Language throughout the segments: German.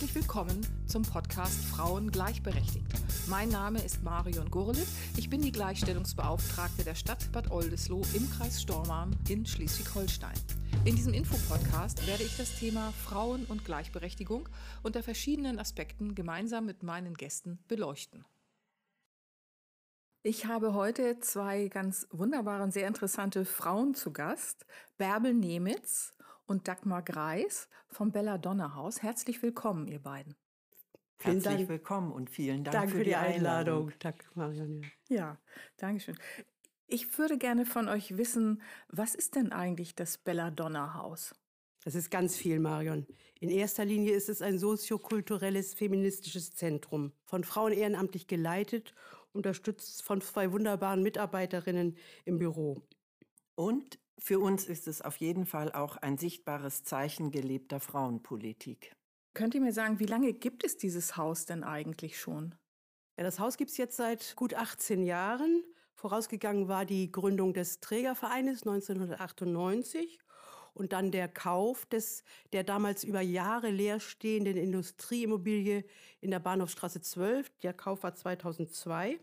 Herzlich willkommen zum Podcast Frauen gleichberechtigt. Mein Name ist Marion Gurlitt. Ich bin die Gleichstellungsbeauftragte der Stadt Bad Oldesloe im Kreis Stormarn in Schleswig-Holstein. In diesem Infopodcast werde ich das Thema Frauen und Gleichberechtigung unter verschiedenen Aspekten gemeinsam mit meinen Gästen beleuchten. Ich habe heute zwei ganz wunderbare und sehr interessante Frauen zu Gast. Bärbel Nemitz und Dagmar Greis vom Belladonna Haus. Herzlich willkommen, ihr beiden. Herzlich Dank. willkommen und vielen Dank, Dank für, die Einladung. Einladung. Danke, Marion. Ja, danke schön. Ich würde gerne von euch wissen, was ist denn eigentlich das Belladonna Haus? Es ist ganz viel, Marion. In erster Linie ist es ein soziokulturelles, feministisches Zentrum, von Frauen ehrenamtlich geleitet, unterstützt von zwei wunderbaren Mitarbeiterinnen im Büro. Und für uns ist es auf jeden Fall auch ein sichtbares Zeichen gelebter Frauenpolitik. Könnt ihr mir sagen, wie lange gibt es dieses Haus denn eigentlich schon? Ja, das Haus gibt es jetzt seit gut 18 Jahren. Vorausgegangen war die Gründung des Trägervereines 1998 und dann der Kauf des, der damals über Jahre leerstehenden Industrieimmobilie in der Bahnhofstraße 12. Der Kauf war 2002.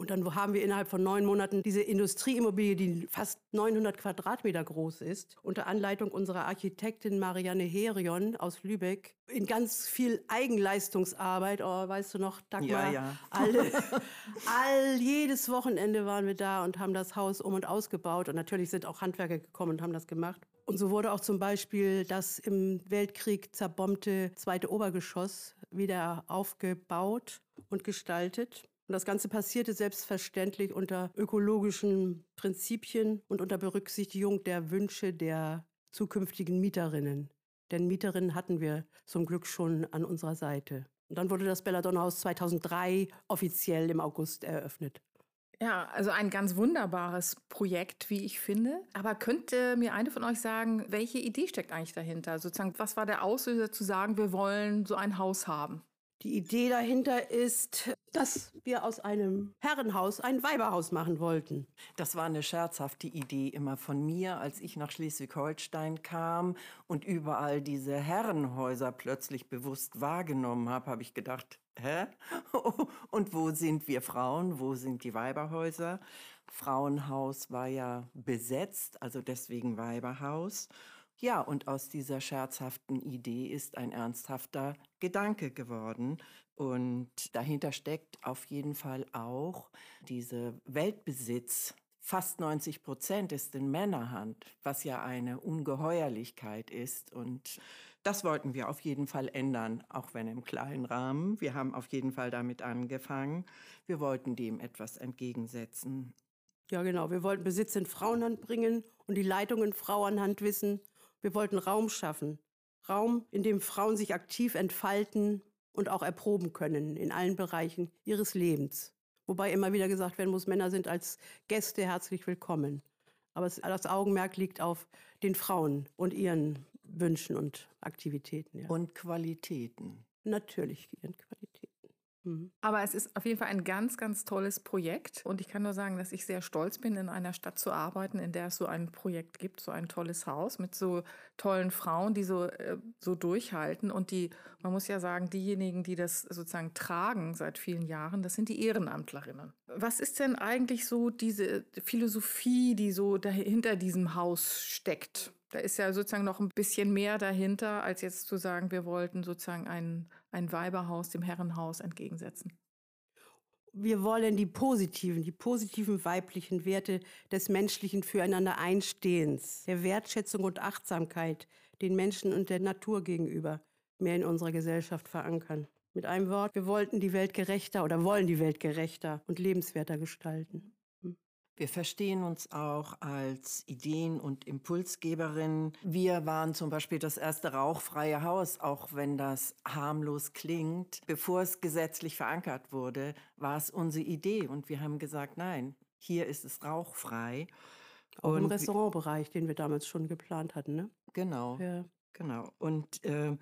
Und dann haben wir innerhalb von neun Monaten diese Industrieimmobilie, die fast 900 Quadratmeter groß ist, unter Anleitung unserer Architektin Marianne Herion aus Lübeck, in ganz viel Eigenleistungsarbeit. Oh, weißt du noch, Dagmar? Ja, ja. Alle, all, jedes Wochenende waren wir da und haben das Haus um und ausgebaut. Und natürlich sind auch Handwerker gekommen und haben das gemacht. Und so wurde auch zum Beispiel das im Weltkrieg zerbombte zweite Obergeschoss wieder aufgebaut und gestaltet. Und das Ganze passierte selbstverständlich unter ökologischen Prinzipien und unter Berücksichtigung der Wünsche der zukünftigen Mieterinnen. Denn Mieterinnen hatten wir zum Glück schon an unserer Seite. Und dann wurde das Belladonna-Haus 2003 offiziell im August eröffnet. Ja, also ein ganz wunderbares Projekt, wie ich finde. Aber könnte mir eine von euch sagen, welche Idee steckt eigentlich dahinter? Sozusagen, was war der Auslöser zu sagen, wir wollen so ein Haus haben? Die Idee dahinter ist, dass wir aus einem Herrenhaus ein Weiberhaus machen wollten. Das war eine scherzhafte Idee immer von mir, als ich nach Schleswig-Holstein kam und überall diese Herrenhäuser plötzlich bewusst wahrgenommen habe, habe ich gedacht, hä? Und wo sind wir Frauen? Wo sind die Weiberhäuser? Frauenhaus war ja besetzt, also deswegen Weiberhaus. Ja, und aus dieser scherzhaften Idee ist ein ernsthafter Gedanke geworden. Und dahinter steckt auf jeden Fall auch diese Weltbesitz. Fast 90 Prozent ist in Männerhand, was ja eine Ungeheuerlichkeit ist. Und das wollten wir auf jeden Fall ändern, auch wenn im kleinen Rahmen. Wir haben auf jeden Fall damit angefangen. Wir wollten dem etwas entgegensetzen. Ja, genau. Wir wollten Besitz in Frauenhand bringen und die Leitung in Frauenhand wissen. Wir wollten Raum schaffen. Raum, in dem Frauen sich aktiv entfalten und auch erproben können in allen Bereichen ihres Lebens. Wobei immer wieder gesagt werden muss, Männer sind als Gäste herzlich willkommen. Aber das Augenmerk liegt auf den Frauen und ihren Wünschen und Aktivitäten. Ja. Und Qualitäten. Natürlich ihren Qualitäten. Mhm. Aber es ist auf jeden Fall ein ganz, ganz tolles Projekt. Und ich kann nur sagen, dass ich sehr stolz bin, in einer Stadt zu arbeiten, in der es so ein Projekt gibt, so ein tolles Haus mit so tollen Frauen, die so, äh, so durchhalten. Und die, man muss ja sagen, diejenigen, die das sozusagen tragen seit vielen Jahren, das sind die Ehrenamtlerinnen. Was ist denn eigentlich so diese Philosophie, die so hinter diesem Haus steckt? Da ist ja sozusagen noch ein bisschen mehr dahinter, als jetzt zu sagen, wir wollten sozusagen ein, ein Weiberhaus dem Herrenhaus entgegensetzen. Wir wollen die positiven, die positiven weiblichen Werte des menschlichen Füreinander Einstehens, der Wertschätzung und Achtsamkeit den Menschen und der Natur gegenüber mehr in unserer Gesellschaft verankern. Mit einem Wort, wir wollten die Welt gerechter oder wollen die Welt gerechter und lebenswerter gestalten. Wir verstehen uns auch als Ideen- und Impulsgeberin. Wir waren zum Beispiel das erste rauchfreie Haus, auch wenn das harmlos klingt. Bevor es gesetzlich verankert wurde, war es unsere Idee und wir haben gesagt, nein, hier ist es rauchfrei. Auch und im Restaurantbereich, den wir damals schon geplant hatten, ne? Genau. Ja. Genau. Und äh,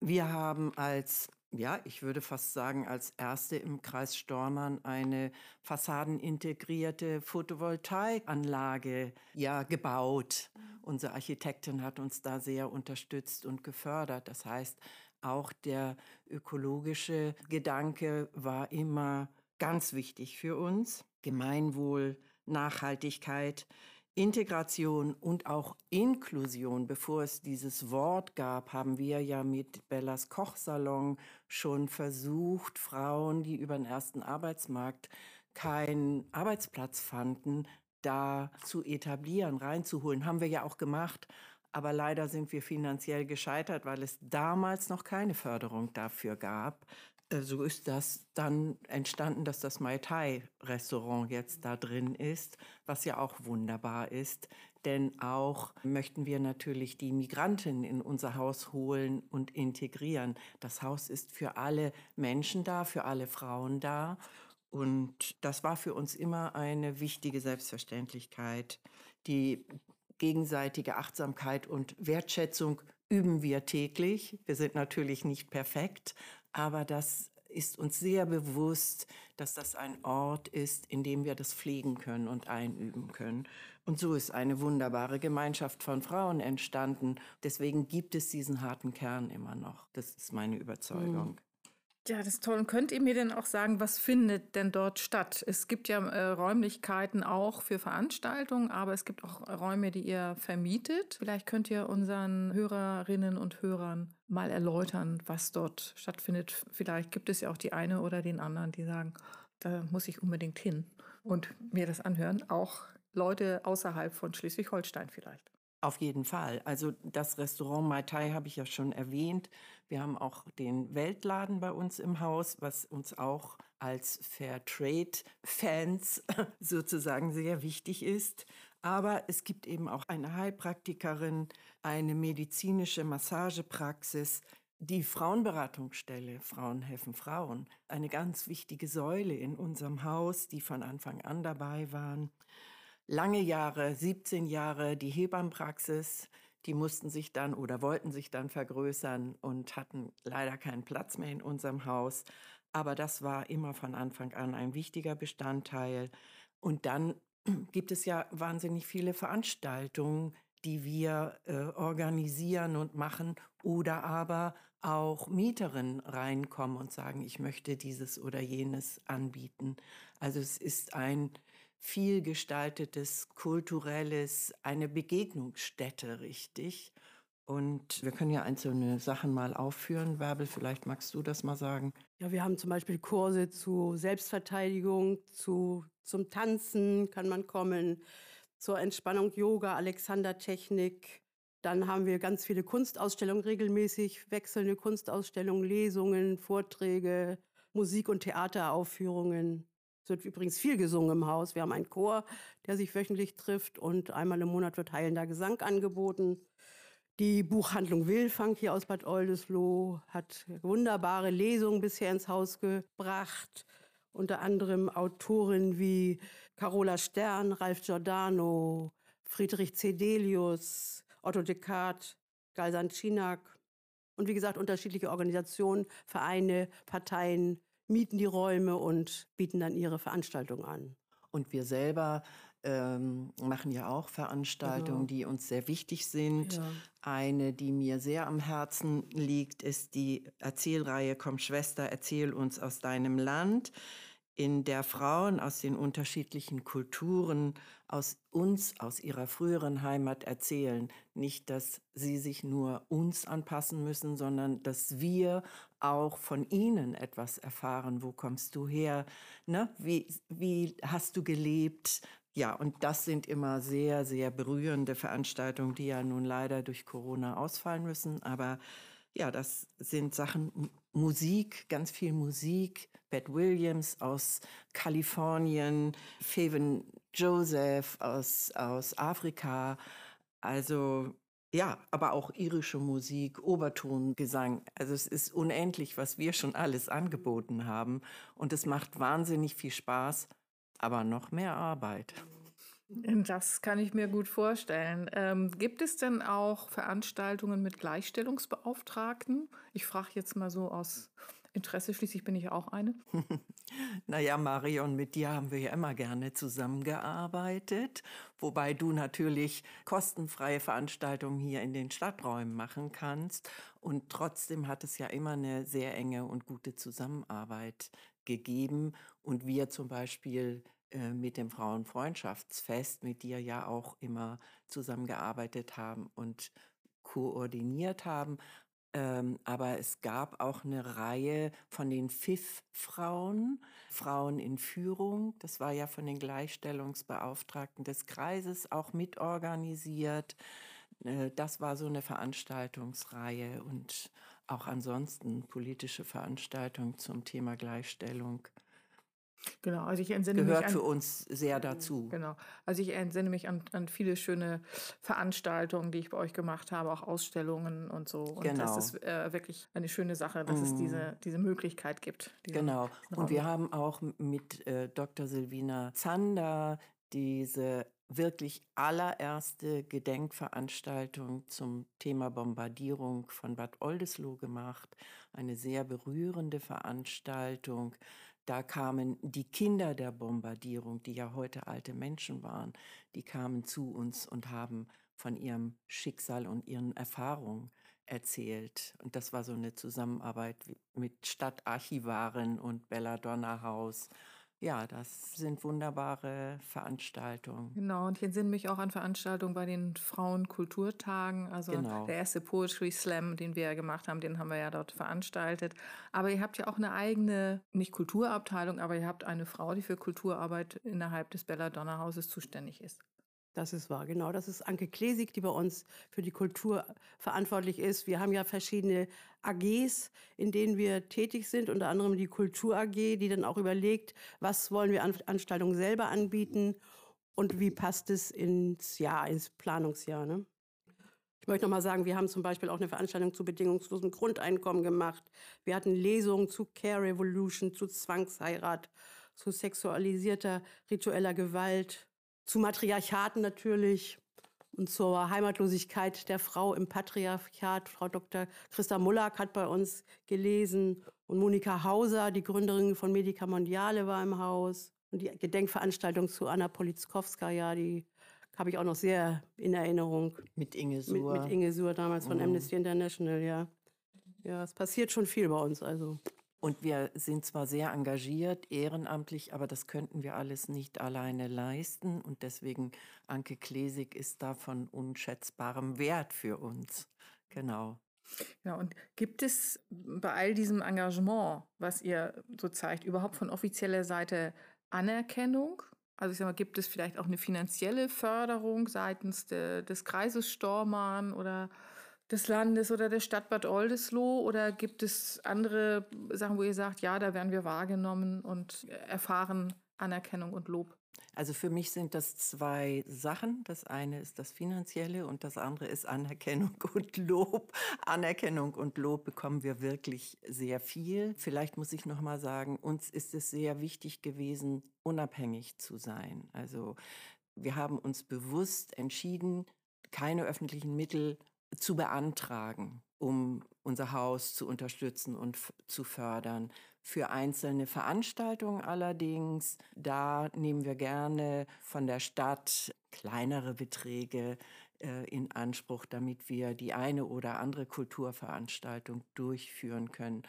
wir haben als ja, ich würde fast sagen, als erste im Kreis Stormann eine fassadenintegrierte Photovoltaikanlage ja gebaut. Mhm. Unsere Architektin hat uns da sehr unterstützt und gefördert. Das heißt, auch der ökologische Gedanke war immer ganz wichtig für uns. Gemeinwohl, Nachhaltigkeit, Integration und auch Inklusion, bevor es dieses Wort gab, haben wir ja mit Bellas Kochsalon schon versucht, Frauen, die über den ersten Arbeitsmarkt keinen Arbeitsplatz fanden, da zu etablieren, reinzuholen. Haben wir ja auch gemacht. Aber leider sind wir finanziell gescheitert, weil es damals noch keine Förderung dafür gab. Äh, so ist das dann entstanden, dass das Mai Tai Restaurant jetzt da drin ist, was ja auch wunderbar ist. Denn auch möchten wir natürlich die Migranten in unser Haus holen und integrieren. Das Haus ist für alle Menschen da, für alle Frauen da. Und das war für uns immer eine wichtige Selbstverständlichkeit. Die gegenseitige Achtsamkeit und Wertschätzung üben wir täglich. Wir sind natürlich nicht perfekt, aber das ist uns sehr bewusst, dass das ein Ort ist, in dem wir das pflegen können und einüben können. Und so ist eine wunderbare Gemeinschaft von Frauen entstanden. Deswegen gibt es diesen harten Kern immer noch. Das ist meine Überzeugung. Mhm. Ja, das ist toll. Und könnt ihr mir denn auch sagen, was findet denn dort statt? Es gibt ja äh, Räumlichkeiten auch für Veranstaltungen, aber es gibt auch Räume, die ihr vermietet. Vielleicht könnt ihr unseren Hörerinnen und Hörern mal erläutern, was dort stattfindet. Vielleicht gibt es ja auch die eine oder den anderen, die sagen, da muss ich unbedingt hin und mir das anhören. Auch Leute außerhalb von Schleswig-Holstein vielleicht. Auf jeden Fall. Also das Restaurant Mai Tai habe ich ja schon erwähnt. Wir haben auch den Weltladen bei uns im Haus, was uns auch als Fairtrade-Fans sozusagen sehr wichtig ist. Aber es gibt eben auch eine Heilpraktikerin, eine medizinische Massagepraxis, die Frauenberatungsstelle Frauen helfen Frauen, eine ganz wichtige Säule in unserem Haus, die von Anfang an dabei waren lange Jahre, 17 Jahre die Hebammenpraxis. Die mussten sich dann oder wollten sich dann vergrößern und hatten leider keinen Platz mehr in unserem Haus. Aber das war immer von Anfang an ein wichtiger Bestandteil. Und dann gibt es ja wahnsinnig viele Veranstaltungen, die wir äh, organisieren und machen oder aber auch Mieterinnen reinkommen und sagen, ich möchte dieses oder jenes anbieten. Also es ist ein vielgestaltetes, kulturelles, eine Begegnungsstätte, richtig. Und wir können ja einzelne Sachen mal aufführen. Werbel, vielleicht magst du das mal sagen. Ja, wir haben zum Beispiel Kurse zu Selbstverteidigung, zu, zum Tanzen kann man kommen, zur Entspannung Yoga, Alexander-Technik. Dann haben wir ganz viele Kunstausstellungen regelmäßig, wechselnde Kunstausstellungen, Lesungen, Vorträge, Musik- und Theateraufführungen. Es wird übrigens viel gesungen im Haus. Wir haben einen Chor, der sich wöchentlich trifft und einmal im Monat wird heilender Gesang angeboten. Die Buchhandlung Willfang hier aus Bad Oldesloe hat wunderbare Lesungen bisher ins Haus gebracht. Unter anderem Autoren wie Carola Stern, Ralf Giordano, Friedrich Cedelius, Otto Descartes, Galsan Schinak und wie gesagt unterschiedliche Organisationen, Vereine, Parteien, mieten die Räume und bieten dann ihre Veranstaltung an. Und wir selber ähm, machen ja auch Veranstaltungen, genau. die uns sehr wichtig sind. Ja. Eine, die mir sehr am Herzen liegt, ist die Erzählreihe Komm Schwester, erzähl uns aus deinem Land in der Frauen aus den unterschiedlichen Kulturen, aus uns, aus ihrer früheren Heimat erzählen. Nicht, dass sie sich nur uns anpassen müssen, sondern dass wir auch von ihnen etwas erfahren. Wo kommst du her? Ne? Wie, wie hast du gelebt? Ja, und das sind immer sehr, sehr berührende Veranstaltungen, die ja nun leider durch Corona ausfallen müssen. Aber ja, das sind Sachen, Musik, ganz viel Musik. Beth Williams aus Kalifornien, Faven Joseph aus, aus Afrika. Also ja, aber auch irische Musik, Obertongesang. Also es ist unendlich, was wir schon alles angeboten haben. Und es macht wahnsinnig viel Spaß, aber noch mehr Arbeit. Das kann ich mir gut vorstellen. Ähm, gibt es denn auch Veranstaltungen mit Gleichstellungsbeauftragten? Ich frage jetzt mal so aus Interesse. Schließlich bin ich auch eine. naja, Marion, mit dir haben wir ja immer gerne zusammengearbeitet. Wobei du natürlich kostenfreie Veranstaltungen hier in den Stadträumen machen kannst. Und trotzdem hat es ja immer eine sehr enge und gute Zusammenarbeit gegeben. Und wir zum Beispiel äh, mit dem Frauenfreundschaftsfest mit dir ja auch immer zusammengearbeitet haben und koordiniert haben. Ähm, aber es gab auch eine Reihe von den FIF-Frauen, Frauen in Führung. Das war ja von den Gleichstellungsbeauftragten des Kreises auch mitorganisiert. Äh, das war so eine Veranstaltungsreihe und auch ansonsten politische Veranstaltungen zum Thema Gleichstellung. Genau, also ich entsinne Gehört mich an, für uns sehr dazu. Genau, also ich entsinne mich an, an viele schöne Veranstaltungen, die ich bei euch gemacht habe, auch Ausstellungen und so. Und Genau. das ist äh, wirklich eine schöne Sache, dass es Mm. diese, diese Möglichkeit gibt. diesen Genau. Raum. Und wir haben auch mit äh, Dr. Silvina Zander diese wirklich allererste Gedenkveranstaltung zum Thema Bombardierung von Bad Oldesloe gemacht. Eine sehr berührende Veranstaltung. Da kamen die Kinder der Bombardierung, die ja heute alte Menschen waren, die kamen zu uns und haben von ihrem Schicksal und ihren Erfahrungen erzählt. Und das war so eine Zusammenarbeit mit Stadtarchivaren und Belladonna-Haus. Ja, das sind wunderbare Veranstaltungen. Genau, und ich entsinne mich auch an Veranstaltungen bei den Frauenkulturtagen. Also Genau. der erste Poetry Slam, den wir ja gemacht haben, den haben wir ja dort veranstaltet. Aber ihr habt ja auch eine eigene, nicht Kulturabteilung, aber ihr habt eine Frau, die für Kulturarbeit innerhalb des Belladonna Hauses zuständig ist. Das ist wahr, genau. Das ist Anke Klesig, die bei uns für die Kultur verantwortlich ist. Wir haben ja verschiedene AGs, in denen wir tätig sind, unter anderem die Kultur AG, die dann auch überlegt, was wollen wir an Veranstaltungen selber anbieten und wie passt es ins Jahr, ins Planungsjahr. Ne? Ich möchte noch mal sagen, wir haben zum Beispiel auch eine Veranstaltung zu bedingungslosem Grundeinkommen gemacht. Wir hatten Lesungen zu Care Revolution, zu Zwangsheirat, zu sexualisierter ritueller Gewalt, zu Matriarchaten natürlich und zur Heimatlosigkeit der Frau im Patriarchat. Frau Dr. Christa Mullack hat bei uns gelesen und Monika Hauser, die Gründerin von Medica Mondiale, war im Haus. Und die Gedenkveranstaltung zu Anna Politzkowskaja, die habe ich auch noch sehr in Erinnerung. Mit Inge Mit, Suhr. mit Inge Suhr damals von Mhm. Amnesty International, ja. Ja, es passiert schon viel bei uns, also. Und wir sind zwar sehr engagiert, ehrenamtlich, aber das könnten wir alles nicht alleine leisten. Und deswegen, Anke Klesig ist da von unschätzbarem Wert für uns. Genau. Ja, und gibt es bei all diesem Engagement, was ihr so zeigt, überhaupt von offizieller Seite Anerkennung? Also ich sag mal, gibt es vielleicht auch eine finanzielle Förderung seitens de, des Kreises Stormarn oder des Landes oder der Stadt Bad Oldesloe? Oder gibt es andere Sachen, wo ihr sagt, ja, da werden wir wahrgenommen und erfahren Anerkennung und Lob? Also für mich sind das zwei Sachen. Das eine ist das Finanzielle und das andere ist Anerkennung und Lob. Anerkennung und Lob bekommen wir wirklich sehr viel. Vielleicht muss ich noch mal sagen, uns ist es sehr wichtig gewesen, unabhängig zu sein. Also wir haben uns bewusst entschieden, keine öffentlichen Mittel zu beantragen, um unser Haus zu unterstützen und zu fördern. Für einzelne Veranstaltungen allerdings, da nehmen wir gerne von der Stadt kleinere Beträge äh, in Anspruch, damit wir die eine oder andere Kulturveranstaltung durchführen können.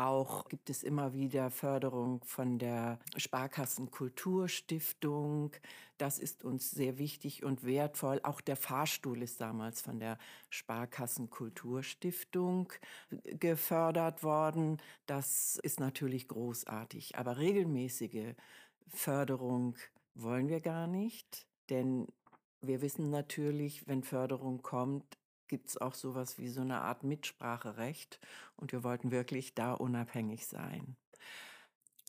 Auch gibt es immer wieder Förderung von der Sparkassen Kulturstiftung. Das ist uns sehr wichtig und wertvoll. Auch der Fahrstuhl ist damals von der Sparkassen Kulturstiftung gefördert worden. Das ist natürlich großartig. Aber regelmäßige Förderung wollen wir gar nicht, denn wir wissen natürlich, wenn Förderung kommt, gibt es auch sowas wie so eine Art Mitspracherecht und wir wollten wirklich da unabhängig sein.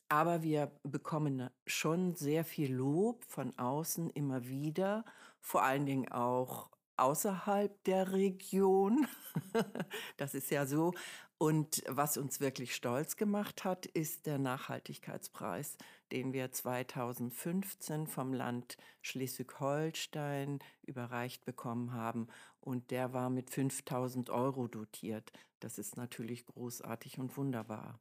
Aber wir bekommen schon sehr viel Lob von außen immer wieder, vor allen Dingen auch außerhalb der Region. das ist ja so. Und was uns wirklich stolz gemacht hat, ist der Nachhaltigkeitspreis, den wir 2015 vom Land Schleswig-Holstein überreicht bekommen haben. Und der war mit 5000 Euro dotiert. Das ist natürlich großartig und wunderbar.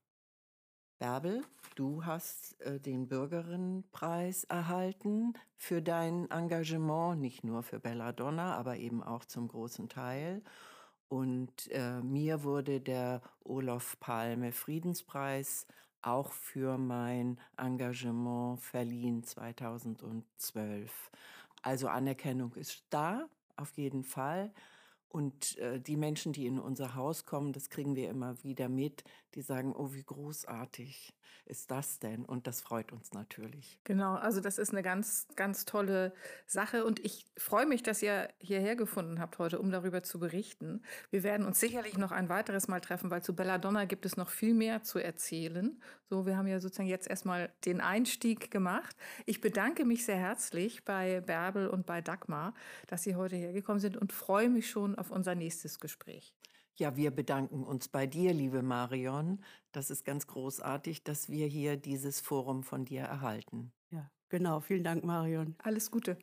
Bärbel, du hast äh, den Bürgerinnenpreis erhalten für dein Engagement, nicht nur für Belladonna, aber eben auch zum großen Teil. Und äh, mir wurde der Olof Palme Friedenspreis auch für mein Engagement verliehen 2012. Also Anerkennung ist da, auf jeden Fall. Und äh, die Menschen, die in unser Haus kommen, das kriegen wir immer wieder mit, die sagen, oh, wie großartig ist das denn? Und das freut uns natürlich. Genau, also das ist eine ganz, ganz tolle Sache. Und ich freue mich, dass ihr hierher gefunden habt heute, um darüber zu berichten. Wir werden uns sicherlich noch ein weiteres Mal treffen, weil zu Belladonna gibt es noch viel mehr zu erzählen. So, wir haben ja sozusagen jetzt erstmal den Einstieg gemacht. Ich bedanke mich sehr herzlich bei Bärbel und bei Dagmar, dass Sie heute hergekommen sind und freue mich schon auf unser nächstes Gespräch. Ja, wir bedanken uns bei dir, liebe Marion. Das ist ganz großartig, dass wir hier dieses Forum von dir erhalten. Ja, genau. Vielen Dank, Marion. Alles Gute.